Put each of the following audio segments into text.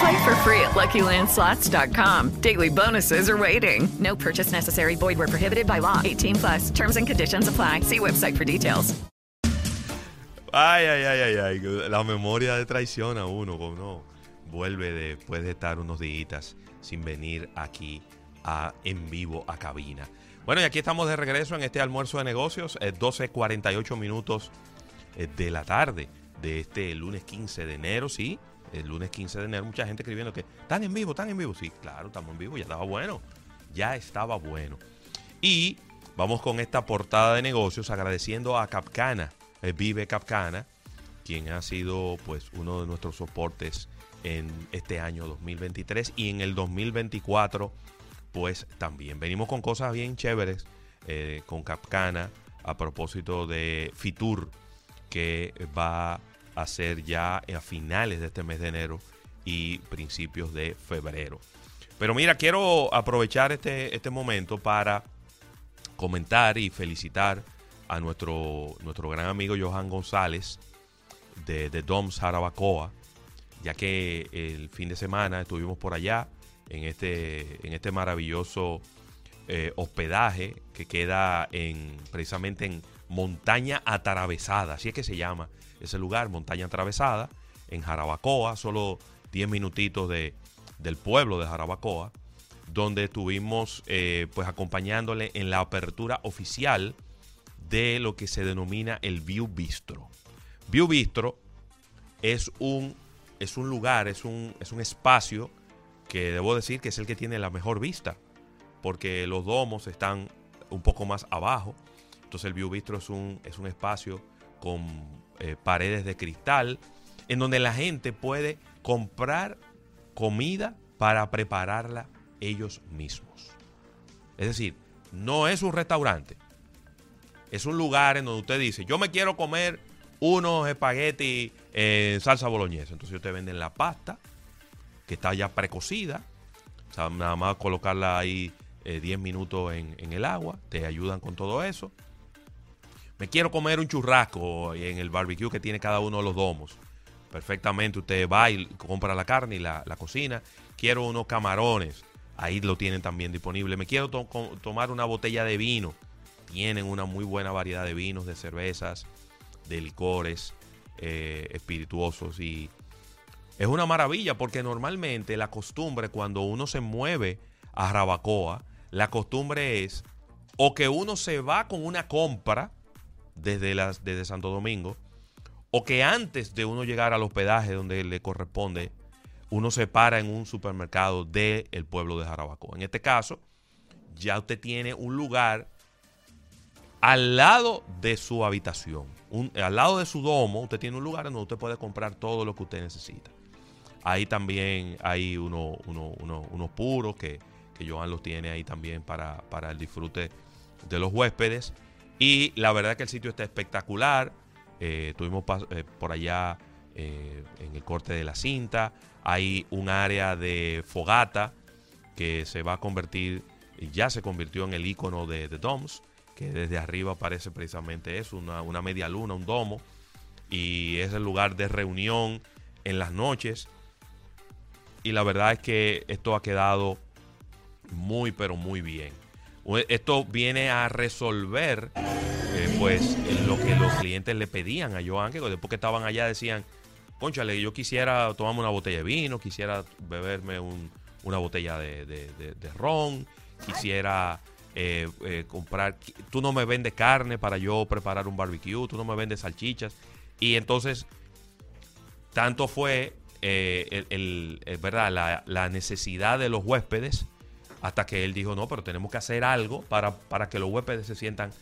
Play for free at LuckyLandSlots.com. Daily bonuses are waiting. No purchase necessary. Void where prohibited by law. 18 plus. Terms and conditions apply. See website for details. Ay, ay, ay, ay, ay. La memoria de traición a uno, uno vuelve después de estar unos días sin venir aquí a, en vivo a cabina. Bueno, y aquí estamos de regreso en este almuerzo de negocios, eh, 12.48 minutos eh, de la tarde de este lunes 15 de enero, sí, el lunes 15 de enero, mucha gente escribiendo que están en vivo, están en vivo, sí, claro, estamos en vivo, ya estaba bueno, ya estaba bueno. Y vamos con esta portada de negocios agradeciendo a Capcana, eh, Vive Capcana, quien ha sido pues uno de nuestros soportes en este año 2023 y en el 2024 pues también. Venimos con cosas bien chéveres eh, con Capcana a propósito de Fitur que va a ser ya a finales de este mes de enero y principios de febrero. Pero mira, quiero aprovechar este, este momento para comentar y felicitar a nuestro, nuestro gran amigo Johan González de, de Doms Jarabacoa, ya que el fin de semana estuvimos por allá en este, en este maravilloso eh, hospedaje que queda en, precisamente en Montaña Atravesada, así es que se llama ese lugar, Montaña Atravesada, en Jarabacoa, solo 10 minutitos de, del pueblo de Jarabacoa, donde estuvimos eh, pues acompañándole en la apertura oficial de lo que se denomina el View Bistro. View Bistro es un, es un lugar, es un, es un espacio que debo decir que es el que tiene la mejor vista, porque los domos están un poco más abajo. Entonces el View Bistro es un, es un espacio con eh, paredes de cristal, en donde la gente puede comprar comida para prepararla ellos mismos. Es decir, no es un restaurante, es un lugar en donde usted dice, yo me quiero comer unos espaguetis en salsa boloñesa. Entonces ellos te venden la pasta, que está ya precocida. O sea, nada más colocarla ahí eh, 10 minutos en, el agua. Te ayudan con todo eso. Me quiero comer un churrasco en el barbecue que tiene cada uno de los domos. Perfectamente, usted va y compra la carne y la, cocina. Quiero unos camarones. Ahí lo tienen también disponible. Me quiero to tomar una botella de vino. Tienen una muy buena variedad de vinos, de cervezas, de licores eh, espirituosos y es una maravilla porque normalmente la costumbre cuando uno se mueve a Rabacoa, la costumbre es o que uno se va con una compra desde, las, desde Santo Domingo, o que antes de uno llegar al hospedaje donde le corresponde, uno se para en un supermercado del el pueblo de Jarabacoa. En este caso, ya usted tiene un lugar al lado de su habitación, al lado de su domo, usted tiene un lugar donde usted puede comprar todo lo que usted necesita. Ahí también hay uno, uno, uno, unos puros que, que Joan los tiene ahí también para, para, el disfrute de los huéspedes. Y la verdad que el sitio está espectacular. Eh, estuvimos eh, por allá eh, en el corte de la cinta. Hay un área de fogata que se va a convertir, ya se convirtió en el icono de The Doms, que desde arriba parece precisamente eso, una, una media luna, un domo. Y es el lugar de reunión en las noches y la verdad es que esto ha quedado muy pero muy bien. Esto viene a resolver eh, pues lo que los clientes le pedían a Joan, que después que estaban allá decían, conchale, yo quisiera tomarme una botella de vino, quisiera beberme un, una botella de, de, ron, quisiera eh, eh, comprar, tú no me vendes carne para yo preparar un barbecue, tú no me vendes salchichas. Y entonces, tanto fue eh, el, ¿verdad? La necesidad de los huéspedes hasta que él dijo, no, pero tenemos que hacer algo para, para que los huéspedes se sientan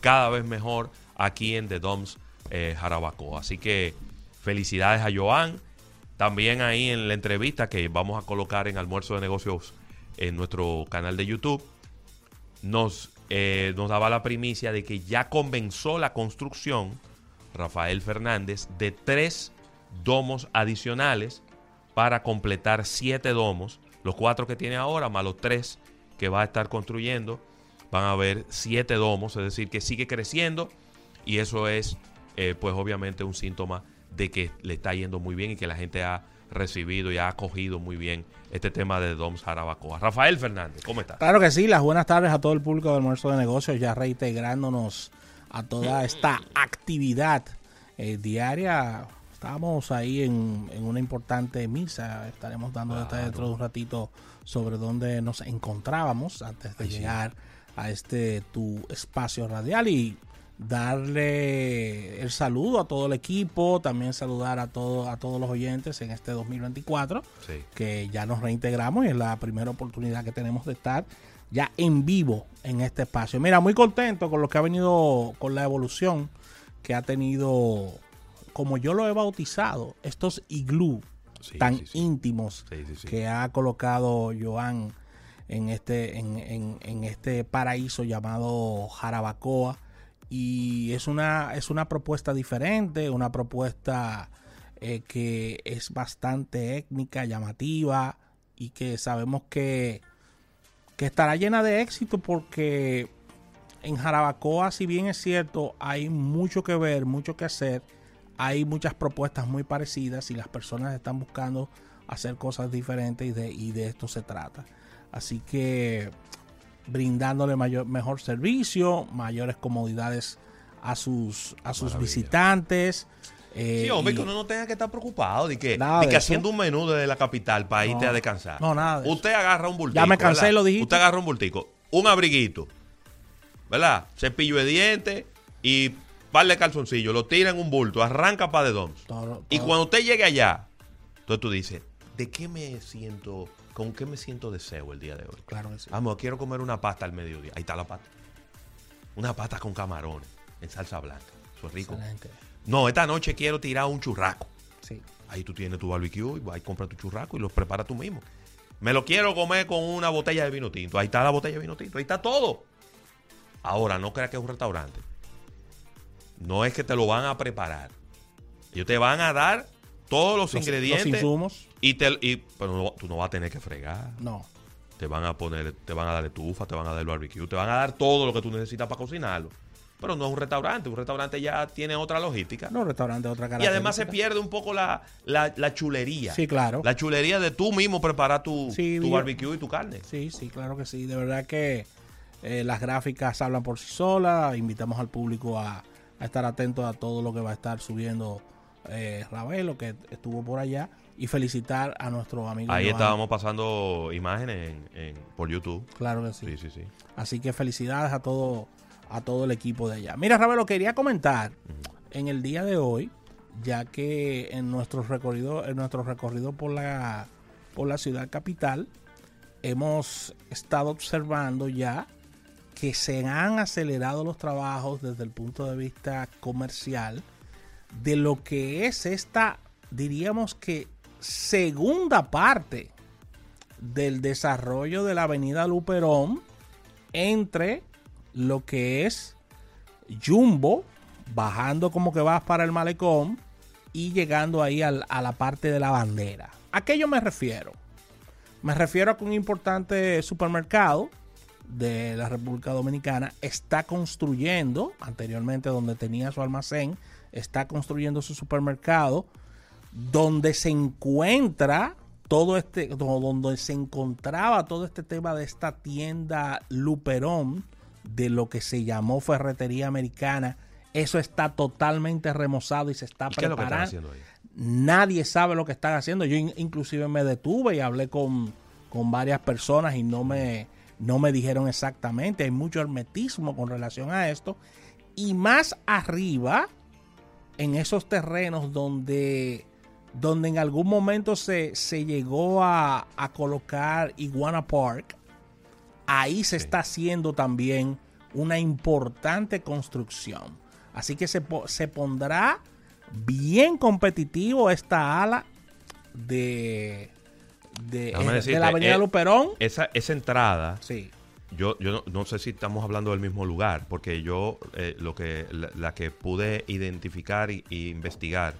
cada vez mejor aquí en The Doms eh, Jarabacoa. Así que felicidades a Joan. También ahí en la entrevista que vamos a colocar en Almuerzo de Negocios en nuestro canal de YouTube, nos, eh, nos daba la primicia de que ya comenzó la construcción, Rafael Fernández, de tres domos adicionales para completar siete domos. Los cuatro que tiene ahora, más los tres que va a estar construyendo, van a haber siete domos, es decir, que sigue creciendo y eso es, eh, pues obviamente, un síntoma de que le está yendo muy bien y que la gente ha recibido y ha acogido muy bien este tema de Doms Jarabacoa. Rafael Fernández, ¿cómo estás? Claro que sí, las buenas tardes a todo el público del almuerzo de negocios, ya reintegrándonos a toda esta actividad eh, diaria. Estamos ahí en, en una importante misa, estaremos dando detalles dentro de un ratito sobre dónde nos encontrábamos antes de llegar a este tu espacio radial y darle el saludo a todo el equipo, también saludar a, todo, a todos los oyentes en este 2024 Sí. que ya nos reintegramos y es la primera oportunidad que tenemos de estar ya en vivo en este espacio. Mira, muy contento con lo que ha venido, con la evolución que ha tenido, como yo lo he bautizado, estos iglú Sí, tan sí, sí. íntimos que ha colocado Joan en este, en, en- en este paraíso llamado Jarabacoa. Y es una, es una propuesta diferente, una propuesta eh, que es bastante étnica, llamativa y que sabemos que, que estará llena de éxito porque en Jarabacoa, si bien es cierto, hay mucho que ver, mucho que hacer, hay muchas propuestas muy parecidas y las personas están buscando hacer cosas diferentes y de, y de esto se trata. Así que brindándole mayor, mejor servicio, mayores comodidades a sus, a sus Maravilla. visitantes. eh, Sí, hombre, y- que uno no tenga que estar preocupado de que, de haciendo un menú desde la capital para irte No. a descansar. No, nada de eso. Usted agarra un bultico. Ya me cansé, lo dijiste. Usted agarra un bultico, un abriguito, ¿verdad? Cepillo de dientes y par de calzoncillos, lo tira en un bulto, arranca para de Doms. Y cuando usted llegue allá, entonces tú dices, ¿de qué me siento, con qué me siento deseo el día de hoy? Claro que sí. Vamos, quiero comer una pasta al mediodía. Ahí está la pasta. Una pasta con camarones en salsa blanca. Eso es rico. Excelente. No, esta noche quiero tirar un churraco. Sí. Ahí tú tienes tu barbecue y vas y compras tu churraco y lo preparas tú mismo. Me lo quiero comer con una botella de vino tinto. Ahí está la botella de vino tinto. Ahí está todo. Ahora, no creas que es un restaurante. No es que te lo van a preparar. Ellos te van a dar todos los, Los- ingredientes. los insumos. Y te, y, pero no- tú no vas a tener que fregar. No. Te van a poner, te van a dar estufa, te van a dar el barbecue, te van a dar todo lo que tú necesitas para cocinarlo. Pero no es un restaurante. Un restaurante ya tiene otra logística. No, restaurante otra Y característica. además se pierde un poco la, la, la chulería. Sí, claro. La chulería de tú mismo preparar tu, Sí, tu barbecue y tu carne. Sí, sí, claro que sí. De verdad que eh, las gráficas hablan por sí solas. Invitamos al público a, a estar atentos a todo lo que va a estar subiendo eh, Ravelo, que estuvo por allá. Y felicitar a nuestro amigo. Ahí Johan. estábamos pasando imágenes en, en- por YouTube. Claro que sí. Sí, sí, sí. Así que felicidades a todo, a todo el equipo de allá. Mira, Ravelo, quería comentar en el día de hoy, ya que en nuestro recorrido, en nuestro recorrido por la, por la ciudad capital, hemos estado observando ya que se han acelerado los trabajos desde el punto de vista comercial de lo que es esta, diríamos que segunda parte del desarrollo de la avenida Luperón entre lo que es Jumbo, bajando como que vas para el malecón y llegando ahí al- a la parte de la bandera. ¿A qué yo me refiero? Me refiero a que un importante supermercado de la República Dominicana está construyendo, anteriormente donde tenía su almacén, está construyendo su supermercado donde se encuentra todo este, do- donde se encontraba todo este tema de esta tienda Luperón, de lo que se llamó Ferretería Americana. Eso está totalmente remozado y se está ¿Y qué es lo que están preparando. haciendo ahí? Nadie sabe lo que están haciendo. Yo in- inclusive me detuve y hablé con, con varias personas y no me, no me dijeron exactamente, hay mucho hermetismo con relación a esto. Y más arriba, en esos terrenos donde, donde en algún momento se, se llegó a, a colocar Iguana Park, ahí se está haciendo también una importante construcción. Así que se, se pondrá bien competitivo esta ala de, de, Déjame eh, de la Avenida eh, Luperón. Esa, esa entrada, Sí, yo, yo no, no sé si estamos hablando del mismo lugar, porque yo eh, lo que la, la que pude identificar y investigar,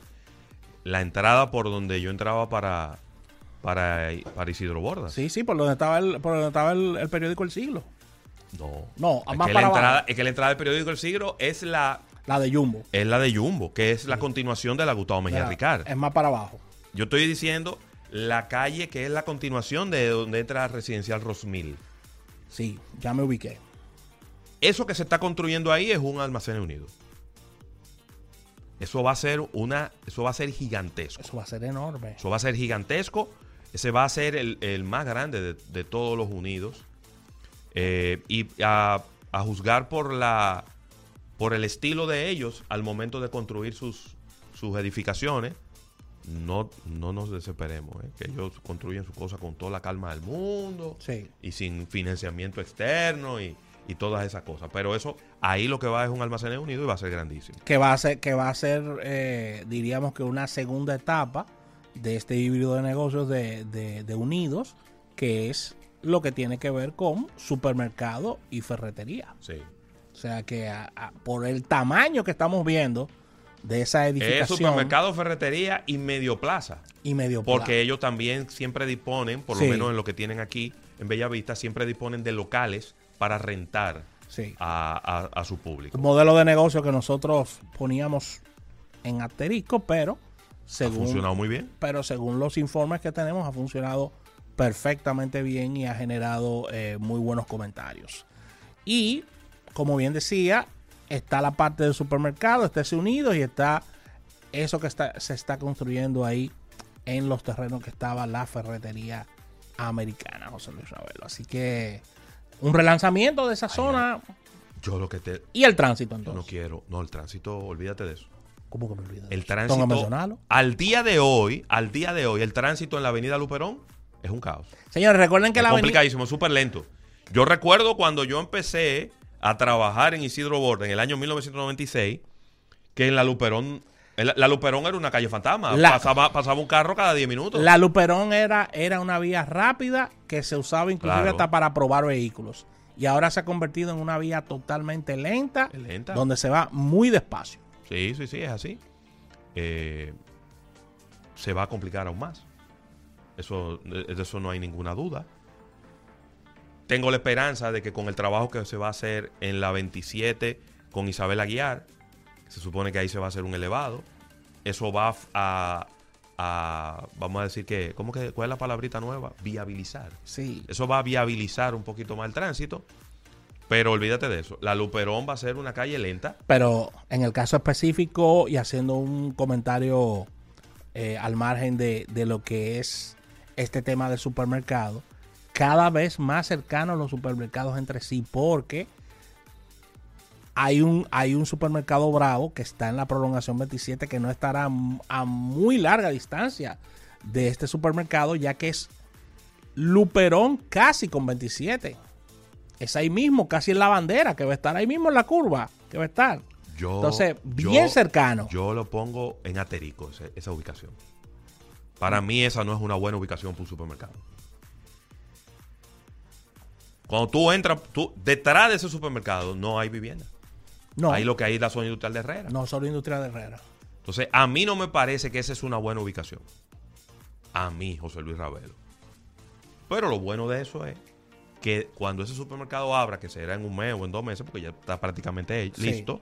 la entrada por donde yo entraba para para, para Isidro Bordas. sí, sí, por donde estaba el, por donde estaba el, el periódico El Siglo. No. No, es más que, para la entrada, abajo. es que la entrada del periódico El Siglo es la La de Jumbo. es la de Jumbo, que es la continuación de la Gustavo Mejía Mira, Ricard. Es más para abajo. Yo estoy diciendo la calle que es la continuación de donde entra Residencial Rosmil. Sí, ya me ubiqué. Eso que se está construyendo ahí es un almacén unido. Eso va a ser una, eso va a ser gigantesco. Eso va a ser enorme. Eso va a ser gigantesco. Ese va a ser el, el más grande de, de todos los unidos. Eh, y a, a juzgar por la por el estilo de ellos al momento de construir sus, sus edificaciones, no, no nos desesperemos. ¿eh? Que ellos construyen su cosa con toda la calma del mundo Sí. y sin financiamiento externo y, y todas esas cosas. Pero eso, ahí lo que va es un almacén unido y va a ser grandísimo. Que va a ser, que va a ser eh, diríamos que una segunda etapa de este híbrido de negocios de, de- de Unidos, que es lo que tiene que ver con supermercado y ferretería. Sí. O sea que a- a- por el tamaño que estamos viendo de esa Es edificación supermercado, ferretería y medio plaza. y medio Porque plaza. ellos también siempre disponen, por Sí. lo menos en lo que tienen aquí en Bellavista, siempre disponen de locales para rentar Sí. a, a- a su público. modelo de negocio que nosotros poníamos en asterisco, pero Ha según funcionado muy bien. pero según los informes que tenemos ha funcionado perfectamente bien y ha generado eh, muy buenos comentarios. Y como bien decía, está la parte del supermercado, está ese unido y está eso que está, se está construyendo ahí en los terrenos que estaba la ferretería americana, José Luis Ravelo. Así que un relanzamiento de esa zona Yo lo que te... y el tránsito Yo no entonces. quiero... No, el tránsito, olvídate de eso. ¿Cómo que me olvidé? El tránsito... Al día de hoy, al día de hoy, el tránsito en la avenida Luperón es un caos. Señores, recuerden que es la avenida... complicadísimo, súper lento. Yo recuerdo cuando yo empecé a trabajar en Isidro Borda en el año 1996, que en la Luperón, la, Luperón era una calle fantasma. La- pasaba, pasaba un carro cada 10 minutos. La Luperón era, era una vía rápida que se usaba inclusive Claro. hasta para probar vehículos. Y ahora se ha convertido en una vía totalmente lenta, lenta. donde se va muy despacio. Sí, sí, sí, es así. Eh, se va a complicar aún más. Eso, de eso no hay ninguna duda. Tengo la esperanza de que con el trabajo que se va a hacer en la 27 con Isabel Aguiar, se supone que ahí se va a hacer un elevado, eso va a, a- vamos a decir que, ¿cómo que, cuál es la palabrita nueva? Viabilizar. Sí. Eso va a viabilizar un poquito más el tránsito, pero olvídate de eso. La Luperón va a ser una calle lenta. Pero en el caso específico y haciendo un comentario eh, al margen de, de lo que es este tema del supermercado, cada vez más cercanos los supermercados entre sí, porque hay un, hay un supermercado Bravo que está en la prolongación 27 que no estará a muy larga distancia de este supermercado, ya que es Luperón casi con 27. Es ahí mismo, casi en la bandera, que va a estar ahí mismo en la curva, que va a estar. Yo, Entonces, bien cercano. Yo lo pongo en aterico, ese- esa ubicación. Para mí esa no es una buena ubicación para un supermercado. Cuando tú entras, tú, detrás de ese supermercado no hay vivienda. No, Ahí lo que hay es la zona industrial de Herrera. no solo industria de Herrera. Entonces, a mí no me parece que esa es una buena ubicación. A mí, José Luis Ravelo. Pero lo bueno de eso es que cuando ese supermercado abra, que será en un mes o en dos meses, porque ya está prácticamente Sí. listo.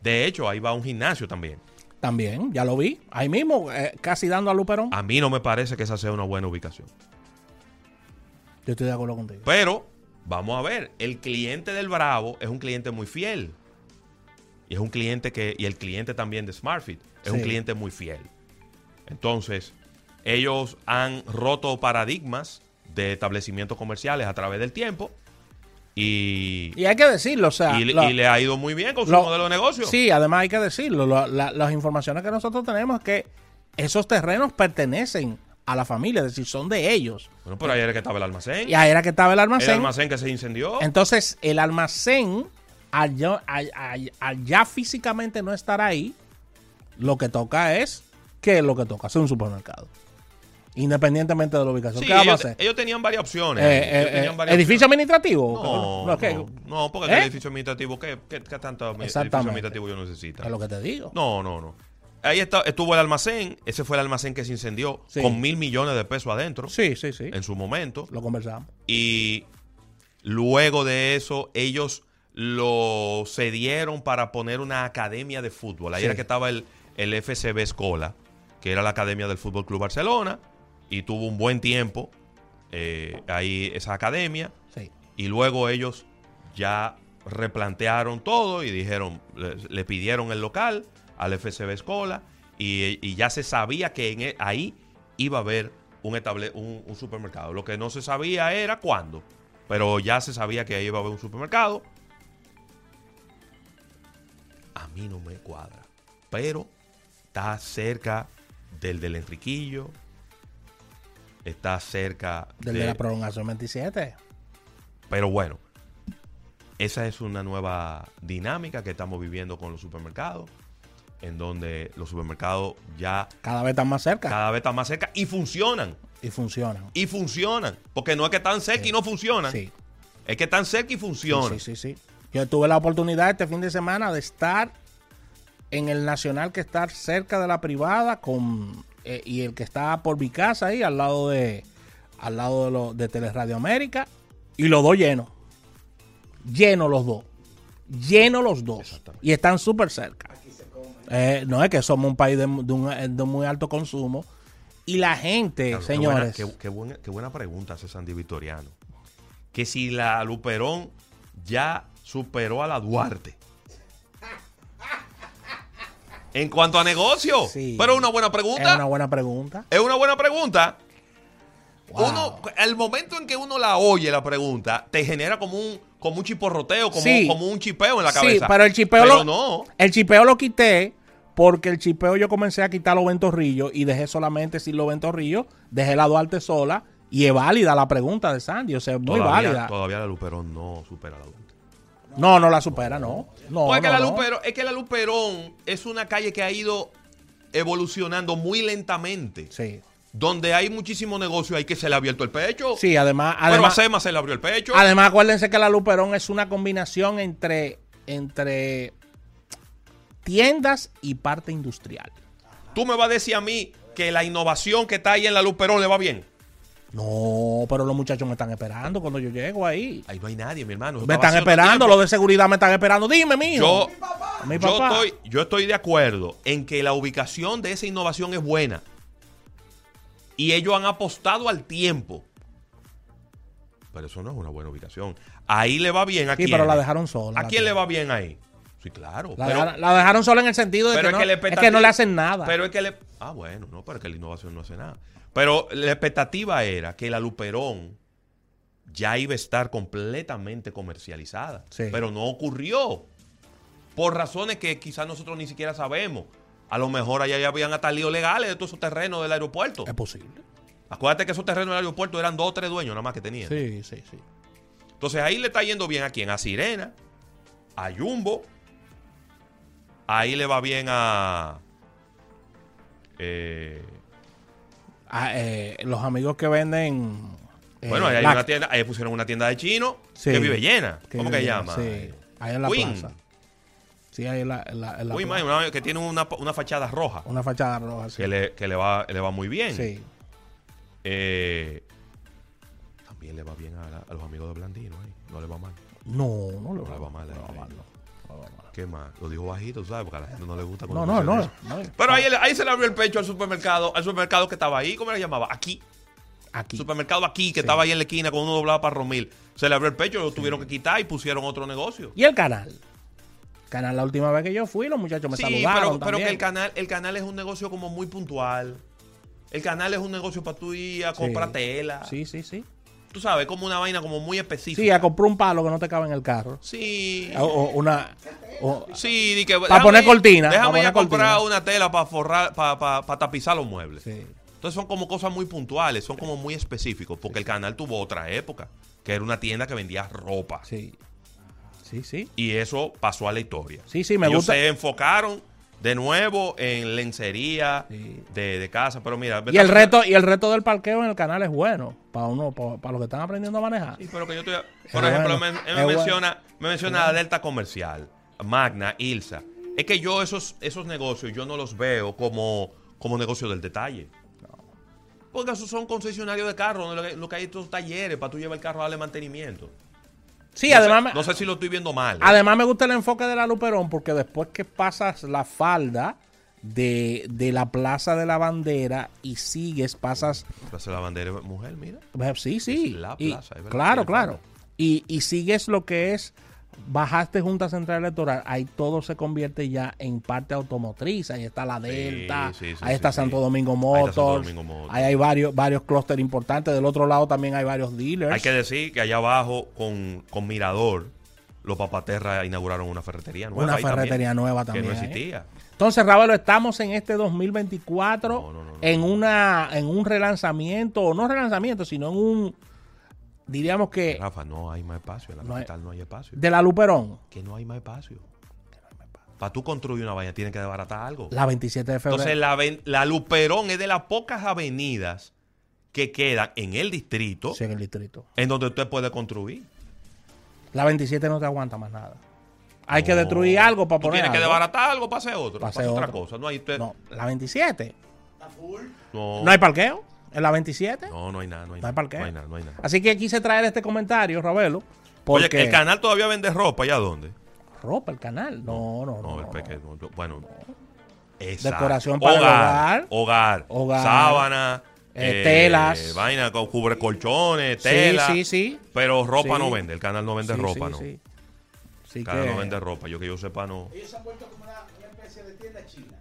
De hecho, ahí va un gimnasio también. También, ya lo vi. Ahí mismo, eh, casi dando a Luperón. A mí no me parece que esa sea una buena ubicación. Yo estoy de acuerdo contigo. Pero, vamos a ver, el cliente del Bravo es un cliente muy fiel. Y es un cliente que, y el cliente también de SmartFit, es un cliente muy fiel. Entonces, ellos han roto paradigmas de establecimientos comerciales a través del tiempo Y, Y hay que decirlo, o sea. y le- lo- y le ha ido muy bien con su lo- modelo de negocio. Sí, además hay que decirlo. lo- la- las informaciones que nosotros tenemos es que esos terrenos pertenecen a la familia, es decir, son de ellos. Bueno, pero ahí era que estaba el almacén. Y ahí era que estaba el el almacén. almacén que se incendió. Entonces, el almacén, al, yo- al- al- al ya físicamente no estar ahí, lo que toca es, ¿qué es lo que toca? Hacer un supermercado. Independientemente de la ubicación. Sí, ¿Qué vamos a ellos, hacer? ellos tenían varias opciones. Eh, Ellos eh, tenían eh, varias ¿Edificio opciones. administrativo? No, No, ¿qué? no, no, porque ¿Eh? el edificio administrativo, ¿qué, qué, qué tanto edificio administrativo yo necesito? Es lo que te digo. No, no, no. Ahí está, estuvo el almacén. Ese fue el almacén que se incendió Sí. con mil millones de pesos adentro Sí, sí, sí. en su momento. Lo conversamos. Y luego de eso, ellos lo cedieron para poner una academia de fútbol. Ahí Sí. era que estaba el, el FCB Escola, que era la academia del Fútbol Club Barcelona. Y tuvo un buen tiempo eh, ahí esa academia. Sí. Y luego ellos ya replantearon todo y dijeron, le, le pidieron el local al FCB Escola y, y ya se sabía que en e- ahí iba a haber un, estable, un, un supermercado. Lo que no se sabía era cuándo, pero ya se sabía que ahí iba a haber un supermercado. A mí no me cuadra, pero está cerca del del Enriquillo, está cerca Del de la prolongación 27. pero bueno, esa es una nueva dinámica que estamos viviendo con los supermercados, en donde los supermercados ya Cada vez están más cerca. cada vez están más cerca y funcionan. Y funcionan. Y funcionan. Porque no es que están cerca y no funcionan. Sí. Es que están cerca y funcionan. Sí, sí, sí. Yo tuve la oportunidad este fin de semana de estar en el nacional que está cerca de la privada con eh, y el que está por mi casa ahí al lado de al lado de, lo, de Teleradio América y los dos llenos. Llenos los dos. Llenos los dos. Y están súper cerca. Eh, no es que somos un país de, de un, de muy alto consumo. Y la gente, Claro, qué señores. buena- Qué, qué buena, qué buena pregunta hace Sandy Victoriano. Que si la Luperón ya superó a la Duarte. En cuanto a negocio. Sí. Pero es una buena es pregunta. una buena pregunta. Es una buena pregunta. Wow. Uno, el momento en que uno la oye la pregunta, te genera como un, como un chiporroteo, como, Sí. como un chipeo en la Sí, cabeza. pero el chipeo Pero lo, no. El chipeo lo quité porque el chipeo yo comencé a quitar los ventorrillos y dejé solamente sin los ventorrillos, dejé la Duarte sola y es válida la pregunta de Sandy, o sea, es muy todavía, válida. Todavía la Luperón no supera a la Duarte. No, no la supera, no. No, Porque no, la no. Luperón, es que la Luperón es una calle que ha ido evolucionando muy lentamente. Sí. Donde hay muchísimo negocio, hay que se le ha abierto el pecho. Sí, además, Pero a además, Sema se le abrió el pecho. además acuérdense que la Luperón es una combinación entre, entre tiendas y parte industrial. Tú me vas a decir a mí que la innovación que está ahí en la Luperón le va bien. No, pero los muchachos me están esperando cuando yo llego ahí. Ahí no hay nadie, mi hermano. Me está están esperando, los de seguridad me están esperando. Dime, mijo. Yo, Mi yo, papá. estoy, yo estoy de acuerdo en que la ubicación de esa innovación es buena. Y ellos han apostado al tiempo. Pero eso no es una buena ubicación. Ahí le va bien a Sí, quién. pero la dejaron sola. ¿A quién le va bien ahí? Sí, claro. La, pero, dejaron, la dejaron sola en el sentido de pero que, no, es que no le hacen nada. Pero es que le. Ah, bueno, no, pero es que la innovación no hace nada. Pero la expectativa era que la Luperón ya iba a estar completamente comercializada. Sí. Pero no ocurrió. Por razones que quizás nosotros ni siquiera sabemos. A lo mejor allá ya habían hasta líos legales de todos esos terrenos del aeropuerto. es posible. Acuérdate que esos terrenos del aeropuerto eran dos o tres dueños nada más que tenían. Sí, sí, sí. Entonces ahí le está yendo bien a quién? A Sirena, a Jumbo. Ahí le va bien a. eh, Ah, eh, los amigos que venden. eh, bueno, ahí hay una tienda, ahí pusieron una tienda de chino Sí. que vive llena. ¿Cómo que vive- llama? Sí, ahí en la Queen. plaza. Sí, ahí en la, en la- en la Uy, plaza. man, una- que tiene una, una fachada roja. Una fachada roja, sí. Que, le, que le, va, le va muy bien. Sí. Eh, también le va bien a, la- a los amigos de Blandino. ahí. No le va mal. No, no le No le va mal. no le va mal, no. ¿Qué más? Lo dijo bajito, ¿sabes? Porque a la gente no le gusta. No, no, no, no. Pero ahí, ahí se le abrió el pecho al supermercado, al supermercado que estaba ahí, ¿cómo le llamaba? Aquí. Aquí. Supermercado aquí, que Sí. estaba ahí en la esquina cuando uno doblaba para Romil. Se le abrió el pecho, lo tuvieron que quitar y pusieron otro negocio. Y el canal. Canal, la última vez que yo fui, los muchachos me Sí, saludaron. pero, pero que el canal, el canal es un negocio como muy puntual. El canal es un negocio para tú ir a comprar tela. Sí, sí, sí. Tú sabes, como una vaina como muy específica. Sí, a comprar un palo que no te cabe en el carro. Sí. O, o una. o- Sí, di que, Pa' déjame poner cortina, Déjame pa' ir a poner comprar una tela para forrar, para tapizar los muebles. sí. Entonces son como cosas muy puntuales, son como muy específicos, porque el canal tuvo otra época, que era una tienda que vendía ropa. Sí. Sí, sí. Y eso pasó a la historia. Sí, sí, me Ellos gusta. se enfocaron de nuevo en lencería Sí. de, de casa, pero mira... Y el reto, y el reto del parqueo en el canal es bueno. Para uno, para, para los que están aprendiendo a manejar. Sí, pero que yo estoy... Por Es ejemplo, bueno, me, es me bueno. menciona, me menciona la Delta Comercial, Magna, Ilsa. Es que yo esos, esos negocios, yo no los veo como, como negocios del detalle. Porque esos son concesionarios de carros, donde lo que, lo que hay estos talleres para tú llevar el carro a darle mantenimiento. Sí, No además, sé, me- no sé si lo estoy viendo mal. ¿eh? además me gusta el enfoque de la Luperón porque después que pasas la falda de, de la Plaza de la Bandera y sigues, pasas Plaza de la bandera de mujer, mira. Sí, sí. Es la Y- plaza, es verdad, claro, claro. Y, y sigues lo que es, bajaste Junta Central Electoral, ahí todo se convierte ya en parte automotriz. Ahí está la Delta, sí, sí, ahí está. Santo Domingo Ahí está Santo Motors, Domingo Motors. ahí hay varios, varios clústeres importantes. Del otro lado también hay varios dealers. Hay que decir que allá abajo, con, con Mirador, los papaterra inauguraron una ferretería nueva. Una también, ferretería nueva Que también. no existía. Entonces, Ravelo, estamos en este 2024 No, no, no, no. en una en un relanzamiento, o no relanzamiento, sino en un, diríamos que, Rafa, no hay más espacio. En la No hay- capital no hay espacio. de la Luperón, Que no hay más espacio. Para tú construir una vaina tienes que desbaratar algo. la 27 de febrero. Entonces, la, Luperón es de las pocas avenidas que quedan en el distrito Sí, en el distrito. en donde usted puede construir. La 27 no te aguanta más nada. Hay que destruir algo para Tú poner tienes que desbaratar algo para hacer otro. Pa' Para hacer otra cosa. No hay, usted- No, la 27. no, No hay parqueo en la 27. no, no hay nada. No hay, nada, parqueo. No hay nada, no hay nada. Así que quise traer este comentario, Ravelo. Porque Oye, el canal todavía vende ropa. ¿Allá dónde? ropa el canal. No, no, no. No, no, el peque- no. bueno. exacto. Decoración para el hogar. Hogar. Hogar. Sábana. Eh, telas. Vaina, con cubre colchones, Sí, tela. sí, sí. Pero ropa Sí. no vende. El canal no vende Sí, ropa, sí, no. sí. Sí El canal que- no vende ropa. Yo que yo sepa, no. Ellos se han vuelto como una, una especie de tienda china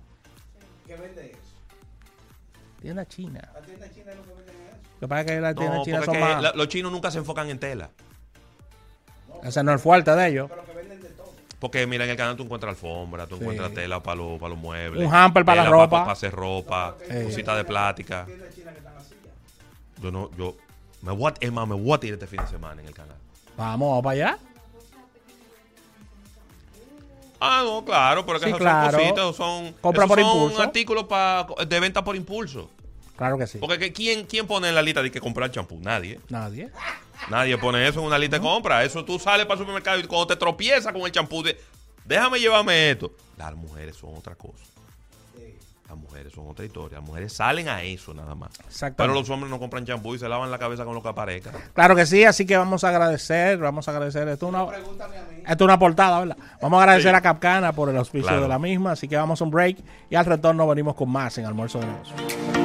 que vende eso. Tienda china. La tienda china es lo que vende eso. Lo que pasa es que tiendas No, son es que más... la- los chinos nunca se enfocan en tela. Ese no es fuerte de ellos. Pero que venden de todo. Porque mira, en el canal tú encuentras alfombra, tú Sí. encuentras tela para los, para los muebles. Un hamper para la tela ropa. Para, hacer ropa, Eh. cositas de plástica. Tiendas chinas que están así ya. Yo no, yo. Me voy a, es más, me voy a tirar este fin de semana en el canal. Vamos, vamos para allá. Ah, no, claro, pero que Sí, esas claro. son cositas, son, Compra esos por son impulso. artículos pa- de venta por impulso. Claro que sí. Porque que- ¿quién, ¿quién pone en la lista de que comprar champú? Nadie. Nadie. Nadie pone eso en una lista de compra. Eso tú sales para el supermercado y cuando te tropiezas con el champú, de, déjame llevarme esto. Las mujeres son otra cosa. Las mujeres son otra historia. Las mujeres salen a eso nada más. Pero los hombres no compran champú y se lavan la cabeza con lo que aparezca. Claro que sí, así que vamos a agradecer, vamos a agradecer. Esto es una, esto es una portada, ¿verdad? Vamos a agradecer Sí. a Capcana por el auspicio Claro. de la misma, así que vamos a un break y al retorno venimos con más en Almuerzo de Negocios.